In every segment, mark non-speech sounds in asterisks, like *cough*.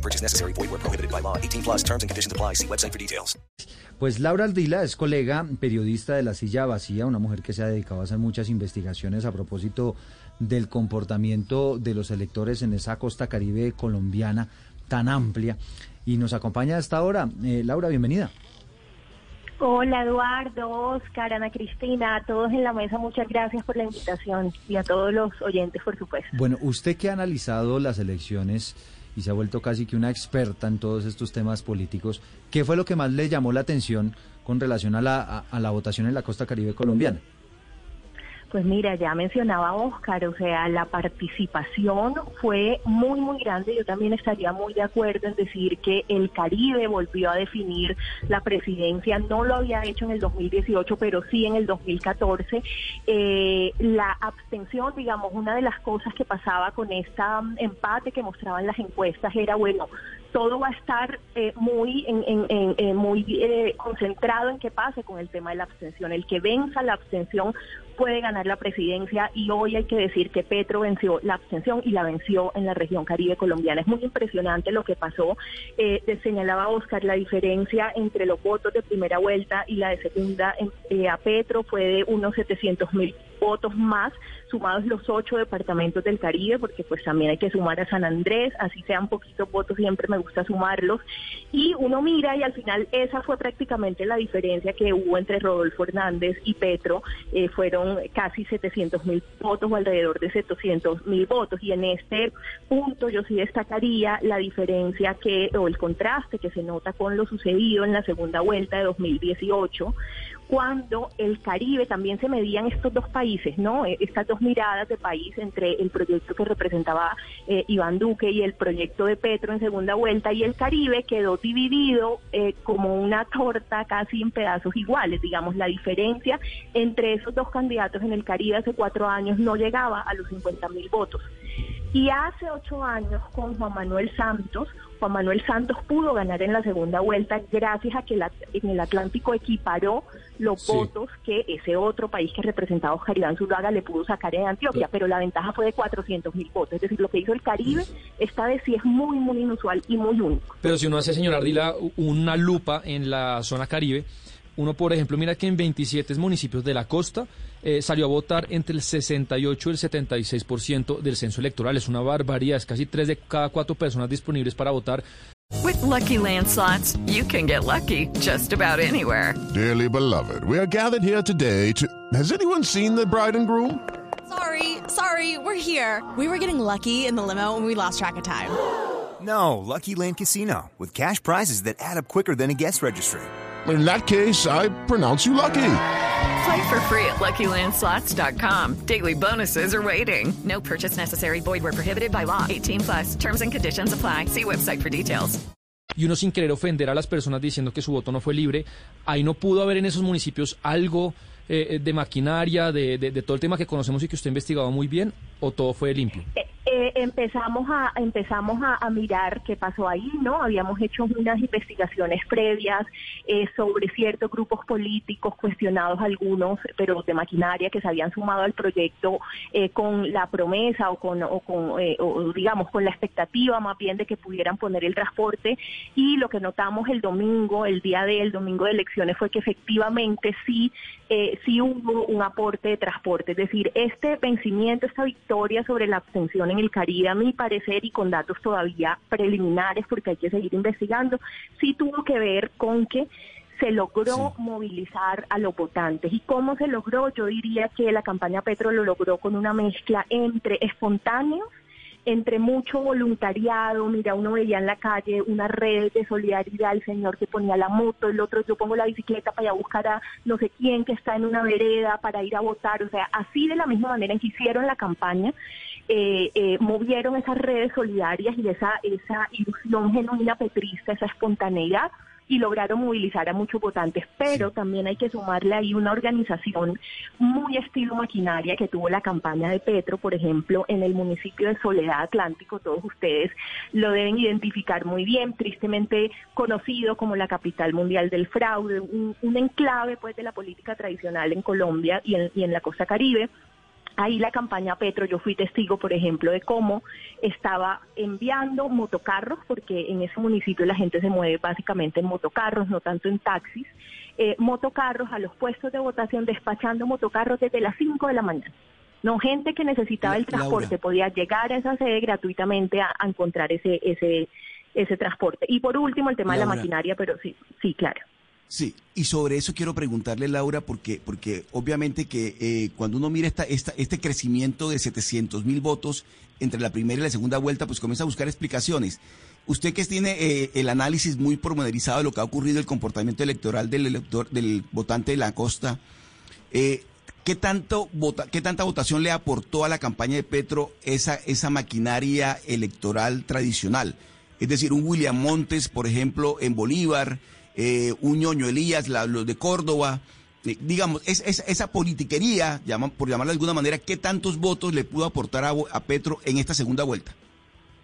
No purchase necessary. Void where prohibited by law. 18 plus terms and conditions apply. See website for details. Pues Laura Aldila es colega periodista de La Silla Vacía, una mujer que se ha dedicado a hacer muchas investigaciones a propósito del comportamiento de los electores en esa costa caribe colombiana tan amplia. Y nos acompaña hasta ahora. Eh, Laura, bienvenida. Hola Eduardo, Oscar, Ana Cristina, a todos en la mesa, muchas gracias por la invitación y a todos los oyentes, por supuesto. Bueno, usted que ha analizado las elecciones y se ha vuelto casi que una experta en todos estos temas políticos, ¿qué fue lo que más le llamó la atención con relación a la, a, a la votación en la costa caribe colombiana? Pues mira, ya mencionaba Oscar, o sea, la participación fue muy, muy grande. Yo también estaría muy de acuerdo en decir que el Caribe volvió a definir la presidencia. No lo había hecho en el 2018, pero sí en el 2014. Eh, la abstención, digamos, una de las cosas que pasaba con este empate que mostraban las encuestas era, bueno, todo va a estar eh, muy en, en, en, eh, muy eh, concentrado en qué pase con el tema de la abstención. El que venza la abstención puede ganar la presidencia y hoy hay que decir que Petro venció la abstención y la venció en la región caribe colombiana. Es muy impresionante lo que pasó. Eh, señalaba Oscar la diferencia entre los votos de primera vuelta y la de segunda eh, a Petro fue de unos 700 mil votos más, sumados los ocho departamentos del Caribe, porque pues también hay que sumar a San Andrés, así sean poquitos votos, siempre me gusta sumarlos. Y uno mira y al final esa fue prácticamente la diferencia que hubo entre Rodolfo Hernández y Petro, eh, fueron casi 700 mil votos o alrededor de 700 mil votos. Y en este punto yo sí destacaría la diferencia que, o el contraste que se nota con lo sucedido en la segunda vuelta de 2018 cuando el Caribe también se medían estos dos países, ¿no? Eh, estas dos miradas de país entre el proyecto que representaba eh, Iván Duque y el proyecto de Petro en segunda vuelta y el Caribe quedó dividido eh, como una torta casi en pedazos iguales, digamos, la diferencia entre esos dos candidatos en el Caribe hace cuatro años no llegaba a los 50 mil votos. Y hace ocho años con Juan Manuel Santos, Juan Manuel Santos pudo ganar en la segunda vuelta gracias a que la, en el Atlántico equiparó los Sí. votos que ese otro país que representaba Oscar Iván Zuluaga le pudo sacar en Antioquia, pero la ventaja fue de 400 mil votos. Es decir, lo que hizo el Caribe esta vez sí es muy, muy inusual y muy único. Pero si uno hace, señor Ardila, una lupa en la zona Caribe, uno, por ejemplo, mira que en 27 municipios de la costa eh, salió a votar entre el 68 y el 76% del censo electoral. Es una barbaridad, es casi tres de cada cuatro personas disponibles para votar. With Lucky Land slots, you can get lucky just about anywhere. Dearly beloved, we are gathered here today to. Has anyone seen the bride and groom? Sorry, sorry, we're here. We were getting lucky in the limo and we lost track of time. *gasps* No, Lucky Land Casino, with cash prizes that add up quicker than a guest registry. In that case, I pronounce you lucky. Play for free at LuckyLandSlots.com. Daily bonuses are waiting. No purchase necessary. Void were prohibited by law. 18 plus terms and conditions apply. See website for details. Y uno sin querer ofender a las personas diciendo que su voto no fue libre, ahí no pudo haber en esos municipios algo eh, de maquinaria, de, de- de todo el tema que conocemos y que usted ha investigado muy bien, o todo fue limpio. Eh, eh, empezamos a empezamos a, mirar qué pasó ahí, ¿no? Habíamos hecho unas investigaciones previas eh, sobre ciertos grupos políticos cuestionados algunos, pero de maquinaria que se habían sumado al proyecto eh, con la promesa o con o con o digamos con la expectativa más bien de que pudieran poner el transporte y lo que notamos el domingo, el día del domingo de elecciones fue que efectivamente sí sí hubo un aporte de transporte, es decir, este vencimiento, esta victoria sobre la abstención en el Caribe, a mi parecer, y con datos todavía preliminares, porque hay que seguir investigando, sí tuvo que ver con que se logró movilizar a los votantes. ¿Y cómo se logró? Yo diría que la campaña Petro lo logró con una mezcla entre espontáneos, entre mucho voluntariado, mira, uno veía en la calle una red de solidaridad, el señor que ponía la moto, el otro yo pongo la bicicleta para ir a buscar a no sé quién que está en una vereda para ir a votar, o sea, así de la misma manera en que hicieron la campaña, eh, eh, movieron esas redes solidarias y esa, esa ilusión genuina petrista, esa espontaneidad, y lograron movilizar a muchos votantes, pero también hay que sumarle ahí una organización muy estilo maquinaria que tuvo la campaña de Petro, por ejemplo, en el municipio de Soledad Atlántico, todos ustedes lo deben identificar muy bien, tristemente conocido como la capital mundial del fraude, un, un enclave pues de la política tradicional en Colombia y en, y en la costa caribe ahí la campaña Petro, yo fui testigo, por ejemplo, de cómo estaba enviando motocarros, porque en ese municipio la gente se mueve básicamente en motocarros, no tanto en taxis, eh, motocarros a los puestos de votación, despachando motocarros desde las 5 de la mañana. No, gente que necesitaba el transporte podía llegar a esa sede gratuitamente a, a encontrar ese, ese, ese transporte. Y por último, el tema de la maquinaria, pero sí, sí, claro. Sí, y sobre eso quiero preguntarle, Laura, porque, porque obviamente que eh, cuando uno mira esta, esta, este crecimiento de 700 mil votos entre la primera y la segunda vuelta, pues comienza a buscar explicaciones. Usted que tiene eh, el análisis muy pormenorizado de lo que ha ocurrido, el comportamiento electoral del elector, del votante de la costa, eh, ¿qué, tanto vota, ¿qué tanta votación le aportó a la campaña de Petro esa, esa maquinaria electoral tradicional? Es decir, un William Montes, por ejemplo, en Bolívar, eh, un Elías, la- los de Córdoba, eh, digamos, es, es- esa politiquería, por llamarla de alguna manera, ¿qué tantos votos le pudo aportar a, a Petro en esta segunda vuelta?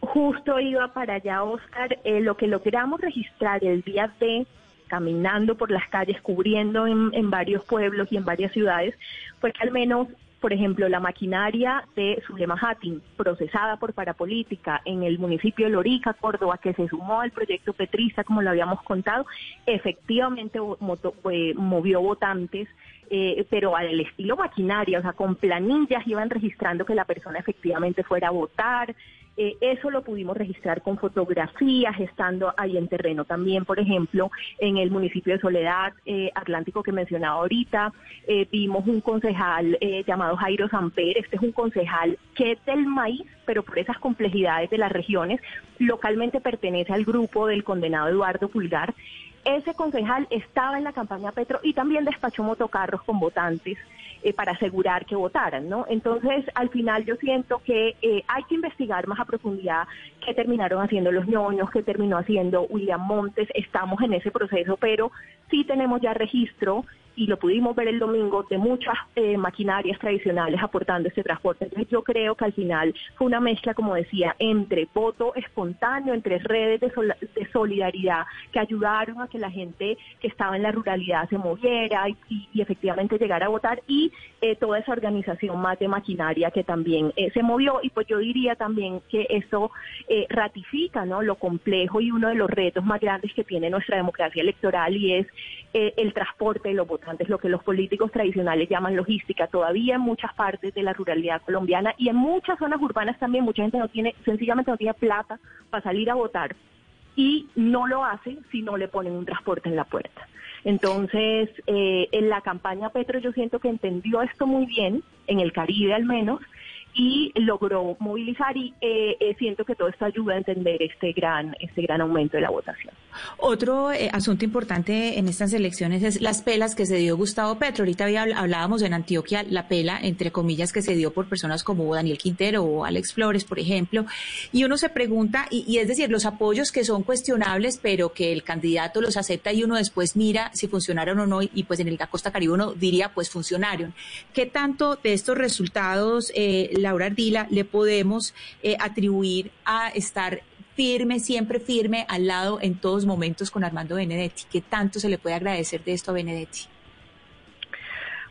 Justo iba para allá, Oscar. Eh, lo que logramos registrar el día de caminando por las calles, cubriendo en, en varios pueblos y en varias ciudades, fue que al menos, por ejemplo, la maquinaria de Zulema Hattin, procesada por Parapolítica en el municipio de Lorica, Córdoba, que se sumó al proyecto Petrista, como lo habíamos contado, efectivamente movió votantes eh, pero al estilo maquinaria, o sea, con planillas iban registrando que la persona efectivamente fuera a votar. Eh, eso lo pudimos registrar con fotografías, estando ahí en terreno. También, por ejemplo, en el municipio de Soledad eh, Atlántico que mencionaba ahorita, eh, vimos un concejal llamado Jairo Samper, este es un concejal que es del maíz, pero por esas complejidades de las regiones, localmente pertenece al grupo del condenado Eduardo Pulgar, ese concejal estaba en la campaña Petro y también despachó motocarros con votantes eh, para asegurar que votaran, ¿no? Entonces, al final yo siento que eh, hay que investigar más a profundidad qué terminaron haciendo los ñoños, qué terminó haciendo William Montes, estamos en ese proceso, pero sí tenemos ya registro y lo pudimos ver el domingo de muchas eh, maquinarias tradicionales aportando este transporte. Entonces yo creo que al final fue una mezcla, como decía, entre voto espontáneo, entre redes de, sol- de solidaridad que ayudaron a que la gente que estaba en la ruralidad se moviera y, efectivamente llegara a votar y eh, toda esa organización más de maquinaria que también eh, se movió y pues yo diría también que eso eh, ratifica ¿no? lo complejo y uno de los retos más grandes que tiene nuestra democracia electoral y es eh, el transporte de los votantes, lo que los políticos tradicionales llaman logística. Todavía en muchas partes de la ruralidad colombiana y en muchas zonas urbanas también mucha gente no tiene, sencillamente no tiene plata para salir a votar y no lo hace si no le ponen un transporte en la puerta. Entonces, eh, en la campaña Petro yo siento que entendió esto muy bien, en el Caribe al menos, y logró movilizar y eh, eh, siento que todo esto ayuda a entender este gran, este gran aumento de la votación. Otro eh, asunto importante en estas elecciones es las pelas que se dio Gustavo Petro. Ahorita había, hablábamos en Antioquia la pela, entre comillas, que se dio por personas como Daniel Quintero o Alex Flores, por ejemplo. Y uno se pregunta, y, y es decir, los apoyos que son cuestionables, pero que el candidato los acepta y uno después mira si funcionaron o no, y, pues en el Costa Caribe uno diría, pues funcionaron. ¿Qué tanto de estos resultados, eh, Laura Ardila, le podemos eh, atribuir a estar firme, siempre firme, al lado en todos momentos con Armando Benedetti. ¿Qué tanto se le puede agradecer de esto a Benedetti?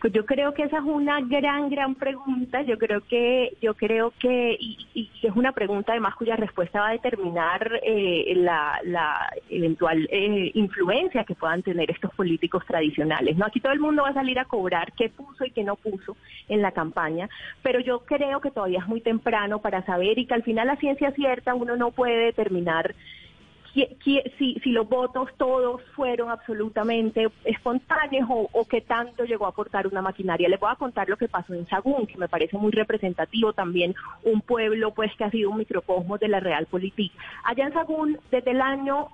Pues yo creo que esa es una gran, gran pregunta. Yo creo que, yo creo que, y, y es una pregunta además cuya respuesta va a determinar eh, la, la eventual eh, influencia que puedan tener estos políticos tradicionales. No, aquí todo el mundo va a salir a cobrar qué puso y qué no puso en la campaña, pero yo creo que todavía es muy temprano para saber y que al final la ciencia cierta uno no puede determinar si, si los votos todos fueron absolutamente espontáneos o, o qué tanto llegó a aportar una maquinaria. Les voy a contar lo que pasó en Sagún, que me parece muy representativo también, un pueblo pues que ha sido un microcosmos de la realpolitik. Allá en Sagún, desde el año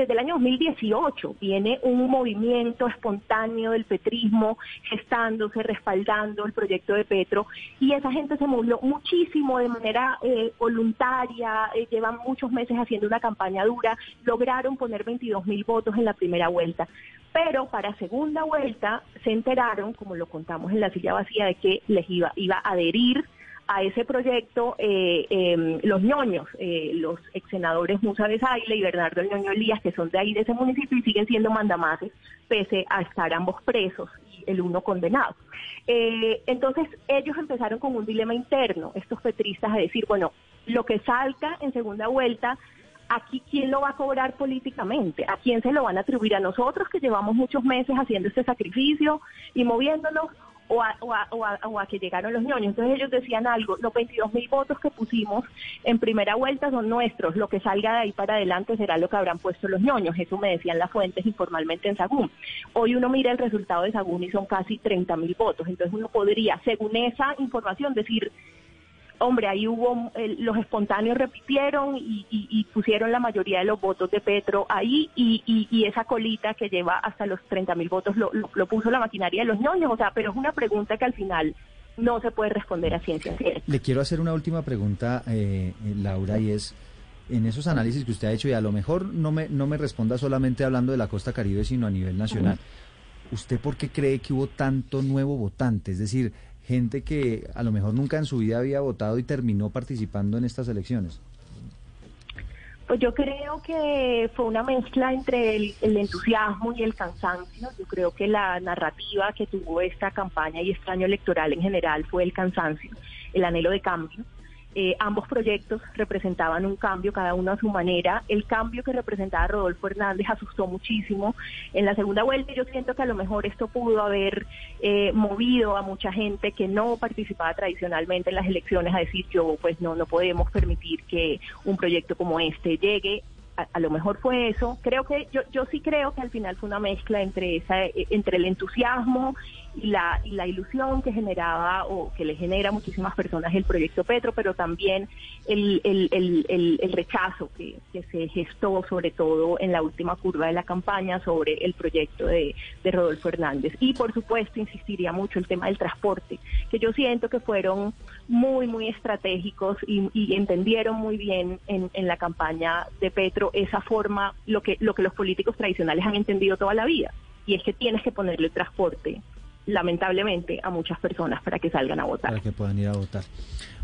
desde el año 2018 viene un movimiento espontáneo del petrismo gestándose, respaldando el proyecto de Petro y esa gente se movió muchísimo de manera eh, voluntaria, eh, llevan muchos meses haciendo una campaña dura, lograron poner 22 mil votos en la primera vuelta. Pero para segunda vuelta se enteraron, como lo contamos en la silla vacía, de que les iba, iba a adherir a ese proyecto eh, em, los ñoños, eh, los ex senadores Musa de y Bernardo el ñoño Elías, que son de ahí de ese municipio y siguen siendo mandamases, pese a estar ambos presos y el uno condenado. Eh, entonces ellos empezaron con un dilema interno, estos petristas, a decir, bueno, lo que salga en segunda vuelta aquí quién lo va a cobrar políticamente, a quién se lo van a atribuir a nosotros que llevamos muchos meses haciendo este sacrificio y moviéndonos o a, o, a, que llegaron los ñoños. Entonces ellos decían algo, los 22 mil votos que pusimos en primera vuelta son nuestros, lo que salga de ahí para adelante será lo que habrán puesto los ñoños, eso me decían las fuentes informalmente en Sagún. Hoy uno mira el resultado de Sagún y son casi 30 mil votos, entonces uno podría, según esa información, decir hombre, ahí hubo, los espontáneos repitieron y, pusieron la mayoría de los votos de Petro ahí y, esa colita que lleva hasta los 30 mil votos lo, puso la maquinaria de los ñoños, o sea, pero es una pregunta que al final no se puede responder a ciencia cierta. Le quiero hacer una última pregunta, eh, eh, Laura, y es, en esos análisis que usted ha hecho, y a lo mejor no me, no me responda solamente hablando de la costa caribe, sino a nivel nacional, ¿usted por qué cree que hubo tanto nuevo votante? Es decir, gente que a lo mejor nunca en su vida había votado y terminó participando en estas elecciones? Pues yo creo que fue una mezcla entre el, entusiasmo y el cansancio. Yo creo que la narrativa que tuvo esta campaña y este año electoral en general fue el cansancio, el anhelo de cambio. Eh, ambos proyectos representaban un cambio, cada uno a su manera. El cambio que representaba Rodolfo Hernández asustó muchísimo. En la segunda vuelta yo siento que a lo mejor esto pudo haber eh, movido a mucha gente que no participaba tradicionalmente en las elecciones a decir yo pues no, no podemos permitir que un proyecto como este llegue a, lo mejor fue eso. Creo que yo, yo sí creo que al final fue una mezcla entre esa, eh, entre el entusiasmo y la, y la ilusión que generaba o que le genera a muchísimas personas el proyecto Petro, pero también el, rechazo que, que, se gestó sobre todo en la última curva de la campaña sobre el proyecto de, de Rodolfo Hernández. Y por supuesto insistiría mucho el tema del transporte, que yo siento que fueron muy, muy estratégicos y, y entendieron muy bien en, en la campaña de Petro esa forma, lo que, lo que los políticos tradicionales han entendido toda la vida, y es que tienes que ponerle transporte lamentablemente, a muchas personas para que salgan a votar. Para que puedan ir a votar.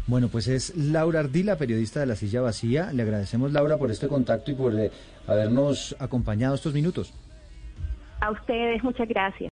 Bueno, pues es Laura Ardila, periodista de La Silla Vacía. Le agradecemos, Laura, por este contacto y por eh, habernos acompañado estos minutos. A ustedes, muchas gracias.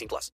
18 plus.